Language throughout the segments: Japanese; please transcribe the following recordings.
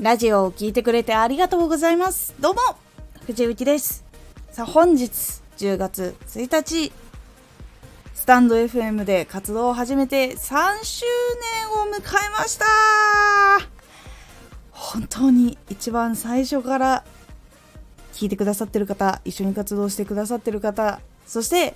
ラジオを聴いてくれてありがとうございます。どうも、藤幸です。さあ、本日10月1日、スタンド FM で活動を始めて3周年を迎えました本当に一番最初から聞いてくださってる方、一緒に活動してくださってる方、そして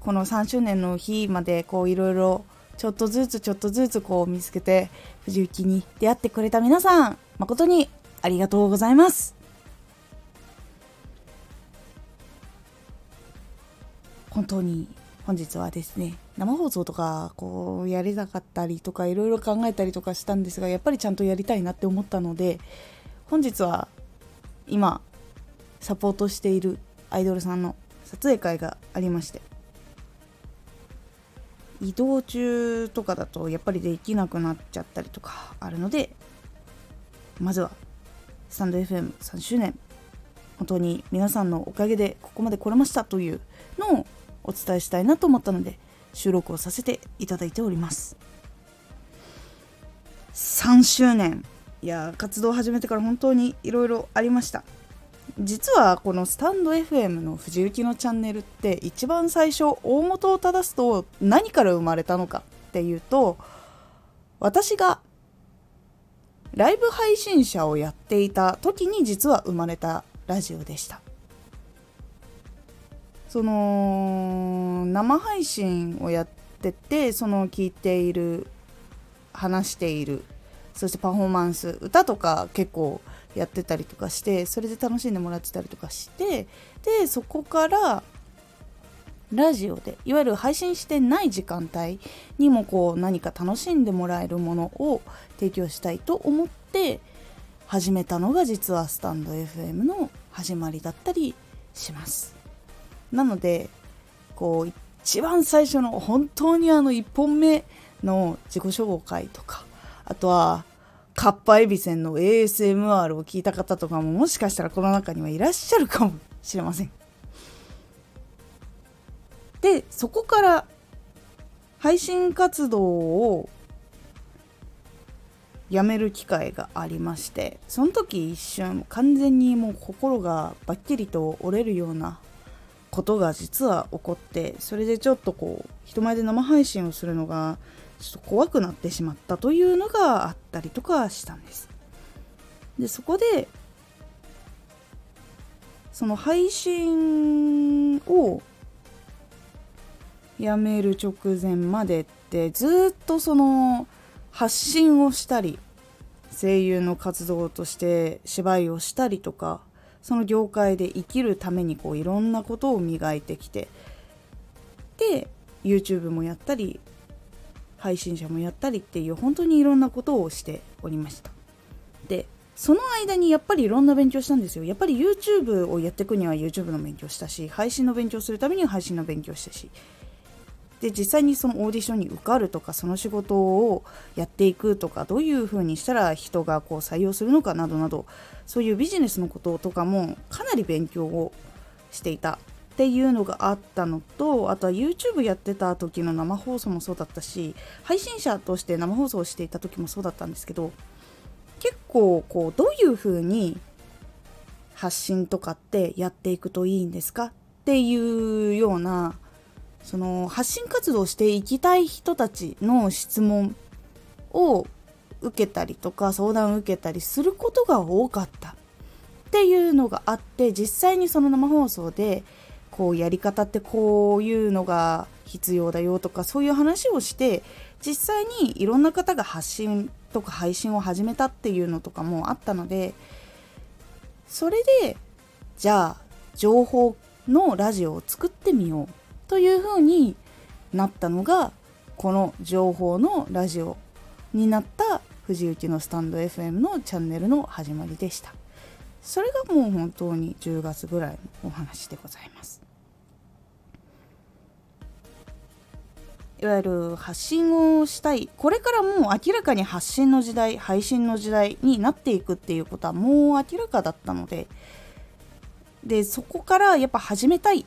この3周年の日までこういろいろちょっとずつちょっとずつこう見つけて藤幸に出会ってくれた皆さん誠にありがとうございます。本当に本日はですね生放送とかこうやりたかったりとかいろいろ考えたりとかしたんですがやっぱりちゃんとやりたいなって思ったので本日は今サポートしているアイドルさんの撮影会がありまして移動中とかだとやっぱりできなくなっちゃったりとかあるのでまずはスタンド FM3 周年本当に皆さんのおかげでここまで来れましたというのをお伝えしたいなと思ったので収録をさせていただいております。3周年いや活動を始めてから本当にいろいろありました。実はこのスタンド FM の藤雪のチャンネルって一番最初大元を正すと何から生まれたのかっていうと私がライブ配信者をやっていた時に実は生まれたラジオでした。その生配信をやっててその聞いている話しているそしてパフォーマンス歌とか結構やってたりとかしてそれで楽しんでもらってたりとかしてでそこからラジオでいわゆる配信してない時間帯にもこう何か楽しんでもらえるものを提供したいと思って始めたのが実はスタンド FM の始まりだったりします。なのでこう一番最初の本当にあの1本目の自己紹介とかあとはカッパエビセンの ASMR を聞いた方とかももしかしたらこの中にはいらっしゃるかもしれません。でそこから配信活動をやめる機会がありましてその時一瞬完全にもう心がバッキリと折れるようなことが実は起こってそれでちょっとこう人前で生配信をするのがちょっと怖くなってしまったというのがあったりとかしたんです。でそこでその配信をやめる直前までってずっとその発信をしたり声優の活動として芝居をしたりとかその業界で生きるためにこういろんなことを磨いてきてで YouTube もやったり配信者もやったりっていう本当にいろんなことをしておりました。でその間にやっぱりいろんな勉強したんですよ。やっぱり YouTube をやっていくには YouTube の勉強したし配信の勉強するためには配信の勉強したし。で実際にそのオーディションに受かるとかその仕事をやっていくとかどういうふうにしたら人がこう採用するのかなどなどそういうビジネスのこととかもかなり勉強をしていた。っていうのがあったのとあとは YouTube やってた時の生放送もそうだったし配信者として生放送をしていた時もそうだったんですけど結構こうどういうふうに発信とかってやっていくといいんですか？っていうようなその発信活動していきたい人たちの質問を受けたりとか相談を受けたりすることが多かったっていうのがあって実際にその生放送でこうやり方ってこういうのが必要だよとかそういう話をして実際にいろんな方が発信とか配信を始めたっていうのとかもあったのでそれでじゃあ情報のラジオを作ってみようというふうになったのがこの情報のラジオになった藤幸のスタンド FM のチャンネルの始まりでした。それがもう本当に10月ぐらいのお話でございます。いわゆる発信をしたいこれからもう明らかに発信の時代配信の時代になっていくっていうことはもう明らかだったのででそこからやっぱ始めたい。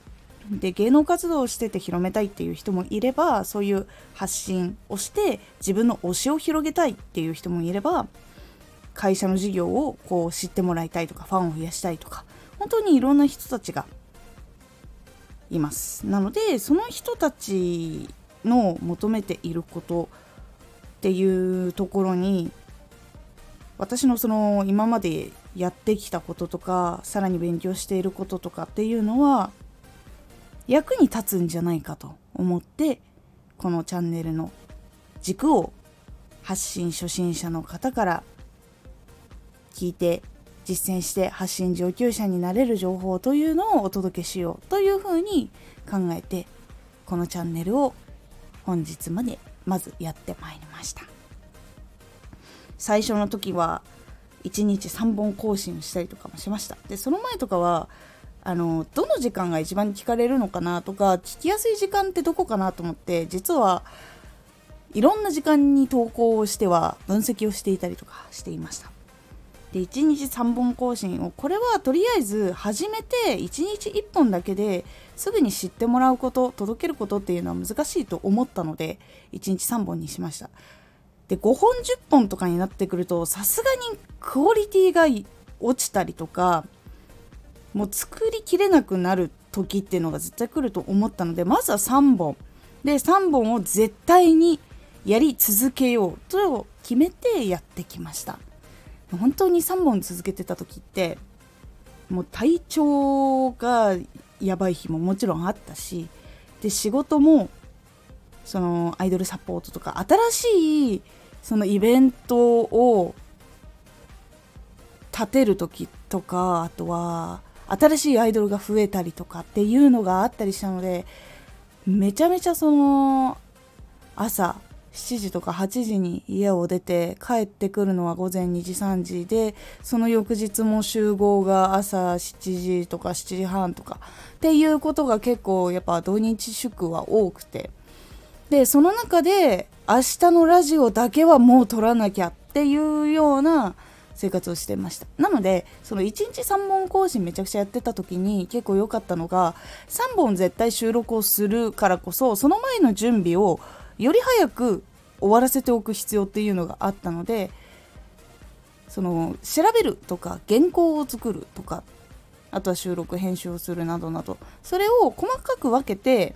で芸能活動をしてて広めたいっていう人もいればそういう発信をして自分の推しを広げたいっていう人もいれば会社の事業をこう知ってもらいたいとかファンを増やしたいとか本当にいろんな人たちがいます。なのでその人たちの求めていることっていうところに私のその今までやってきたこととかさらに勉強していることとかっていうのは役に立つんじゃないかと思ってこのチャンネルの軸を発信初心者の方から聞いて実践して発信上級者になれる情報というのをお届けしようというふうに考えてこのチャンネルを本日までまずやってまいりました。最初の時は1日3本更新したりとかもしました。でその前とかはあのどの時間が一番聞かれるのかなとか聞きやすい時間ってどこかなと思って実はいろんな時間に投稿をしては分析をしていたりとかしていました。で1日3本更新をこれはとりあえず始めて1日1本だけですぐに知ってもらうこと届けることっていうのは難しいと思ったので1日3本にしました。で5本10本とかになってくるとさすがにクオリティが落ちたりとかもう作りきれなくなる時っていうのが絶対来ると思ったのでまずは3本。で3本を絶対にやり続けようと決めてやってきました。本当に3本続けてた時ってもう体調がやばい日ももちろんあったしで仕事もそのアイドルサポートとか新しいそのイベントを立てる時とかあとは新しいアイドルが増えたりとかっていうのがあったりしたのでめちゃめちゃその朝7時とか8時に家を出て帰ってくるのは午前2時3時でその翌日も集合が朝7時とか7時半とかっていうことが結構やっぱ土日祝は多くて。でその中で明日のラジオだけはもう撮らなきゃっていうような生活をしてました。なのでその1日3本更新めちゃくちゃやってた時に結構良かったのが3本絶対収録をするからこそその前の準備をより早く終わらせておく必要っていうのがあったのでその調べるとか原稿を作るとかあとは収録編集をするなどなどそれを細かく分けて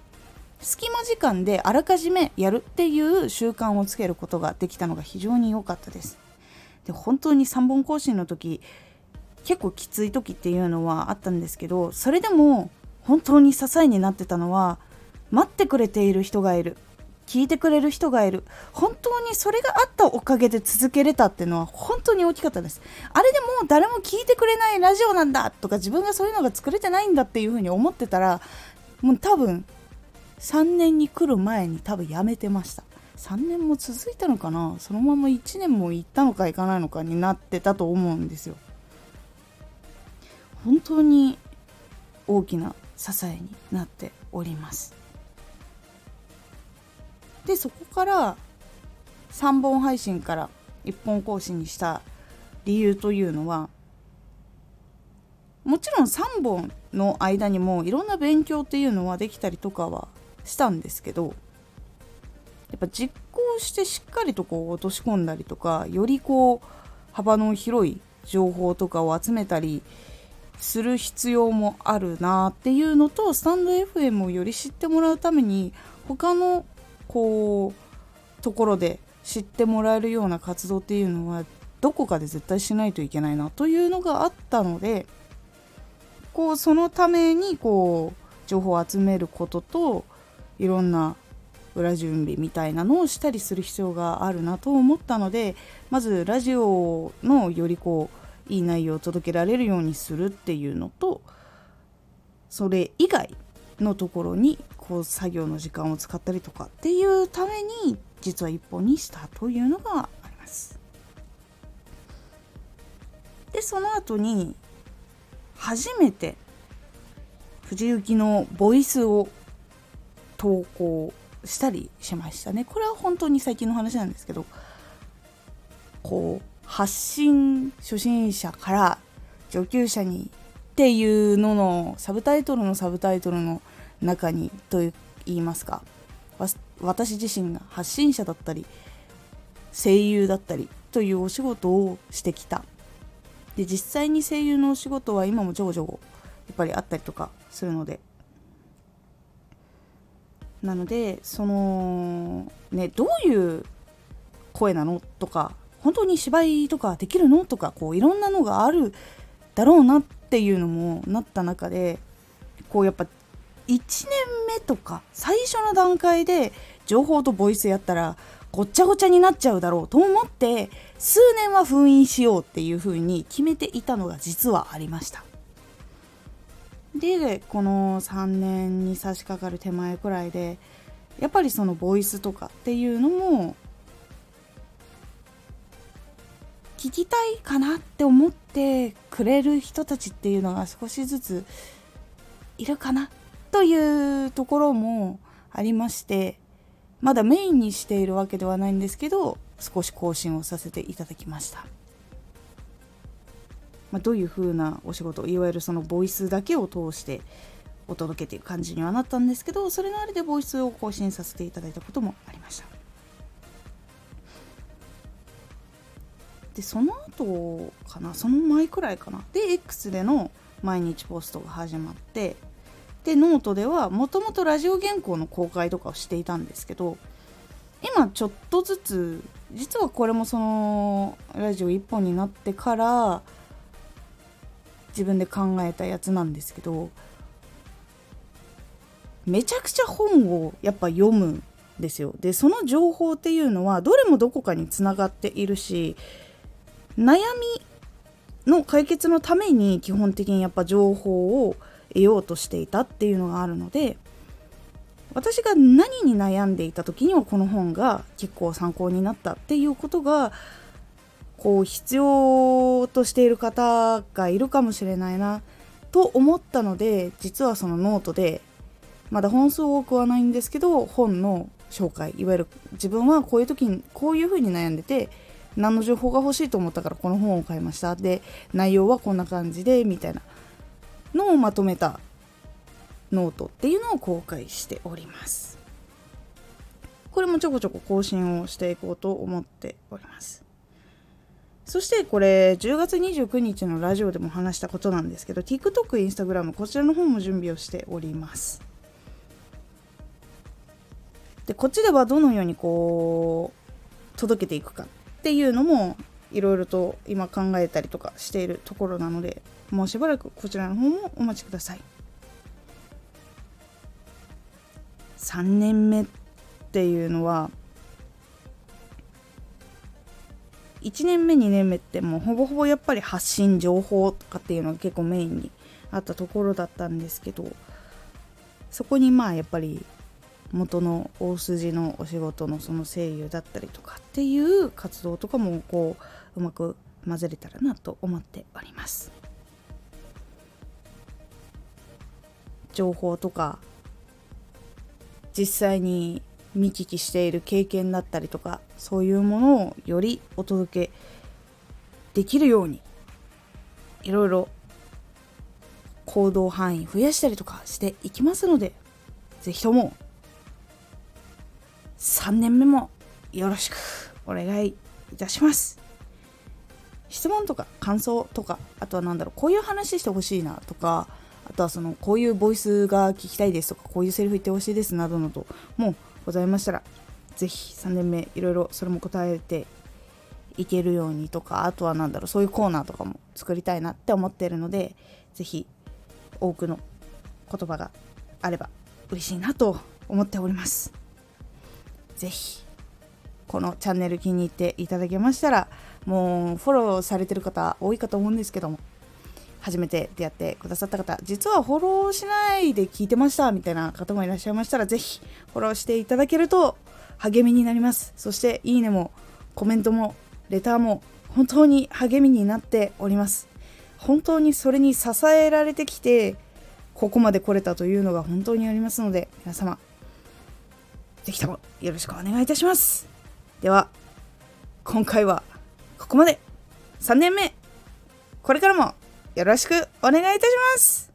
隙間時間であらかじめやるっていう習慣をつけることができたのが非常に良かったです。で本当に3本更新の時結構きつい時っていうのはあったんですけどそれでも本当に支えになってたのは待ってくれている人がいる聞いてくれる人がいる。本当にそれがあったおかげで続けれたっていうのは本当に大きかったです。あれでもう誰も聞いてくれないラジオなんだとか自分がそういうのが作れてないんだっていうふうに思ってたらもう多分3年に来る前に多分やめてました。3年も続いたのかな？そのまま1年も行ったのか行かないのかになってたと思うんですよ。本当に大きな支えになっております。でそこから3本配信から1本更新にした理由というのはもちろん3本の間にもいろんな勉強っていうのはできたりとかはしたんですけどやっぱ実行してしっかりとこう落とし込んだりとかよりこう幅の広い情報とかを集めたりする必要もあるなっていうのとスタンド FM をより知ってもらうために他のこうところで知ってもらえるような活動っていうのはどこかで絶対しないといけないなというのがあったのでこうそのためにこう情報を集めることといろんな裏準備みたいなのをしたりする必要があるなと思ったのでまずラジオのよりこういい内容を届けられるようにするっていうのとそれ以外のところにこう作業の時間を使ったりとかっていうために実は一本にしたというのがあります。でその後に初めて藤雪のボイスを投稿したりしましたねこれは本当に最近の話なんですけどこう発信初心者から上級者にっていうののサブタイトルのサブタイトルの中にと言いますか私自身が発信者だったり声優だったりというお仕事をしてきた。で実際に声優のお仕事は今もちょこちょこやっぱりあったりとかするので。なのでそのねどういう声なのとか本当に芝居とかできるのとかこういろんなのがあるだろうなっていうのもなった中でこうやっぱ1年目とか最初の段階で情報とボイスやったらごっちゃごちゃになっちゃうだろうと思って数年は封印しようっていう風に決めていたのが実はありました。でこの3年に差し掛かる手前くらいでやっぱりそのボイスとかっていうのも聞きたいかなって思ってくれる人たちっていうのが少しずついるかなというところもありましてまだメインにしているわけではないんですけど少し更新をさせていただきました、まあ、どういう風なお仕事いわゆるそのボイスだけを通してお届けという感じにはなったんですけどそれのあれでボイスを更新させていただいたこともありました。でその後かなその前くらいかな。で X での毎日ポストが始まってでノートではもともとラジオ原稿の公開とかをしていたんですけど今ちょっとずつ実はこれもそのラジオ1本になってから自分で考えたやつなんですけどめちゃくちゃ本をやっぱ読むんですよ。でその情報っていうのはどれもどこかにつながっているし悩みの解決のために基本的にやっぱ情報を得ようとしていたっていうのがあるので私が何に悩んでいた時にはこの本が結構参考になったっていうことがこう必要としている方がいるかもしれないなと思ったので実はそのノートでまだ本数多くはないんですけど本の紹介いわゆる自分はこういう時にこういうふうに悩んでて何の情報が欲しいと思ったからこの本を買いました。で内容はこんな感じでみたいなのをまとめたノートっていうのを公開しております。これもちょこちょこ更新をしていこうと思っております。そしてこれ10月29日のラジオでも話したことなんですけど TikTok、Instagram こちらの方も準備をしております。でこっちではどのようにこう届けていくか。っっていうのもいろいろと今考えたりとかしているところなのでもうしばらくこちらの方もお待ちください。3年目っていうのは1年目2年目ってもうほぼほぼやっぱり発信情報とかっていうのが結構メインにあったところだったんですけどそこにまあやっぱり元の大筋のお仕事のその声優だったりとかっていう活動とかもこううまく混ぜれたらなと思っております。情報とか実際に見聞きしている経験だったりとかそういうものをよりお届けできるようにいろいろ行動範囲増やしたりとかしていきますので是非とも3年目もよろしくお願いいたします。質問とか感想とか、あとは何だろう、こういう話してほしいなとか、あとはその、こういうボイスが聞きたいですとか、こういうセリフ言ってほしいですなどなどもございましたら、ぜひ3年目いろいろそれも答えていけるようにとか、あとは何だろう、そういうコーナーとかも作りたいなって思ってるので、ぜひ多くの言葉があれば嬉しいなと思っております。ぜひこのチャンネル気に入っていただけましたらもうフォローされてる方多いかと思うんですけども初めて出会ってくださった方実はフォローしないで聞いてましたみたいな方もいらっしゃいましたらぜひフォローしていただけると励みになります。そしていいねもコメントもレターも本当に励みになっております。本当にそれに支えられてきてここまで来れたというのが本当にありますので皆様ぜひともよろしくお願いいたします。では、今回はここまで3年目、これからもよろしくお願いいたします。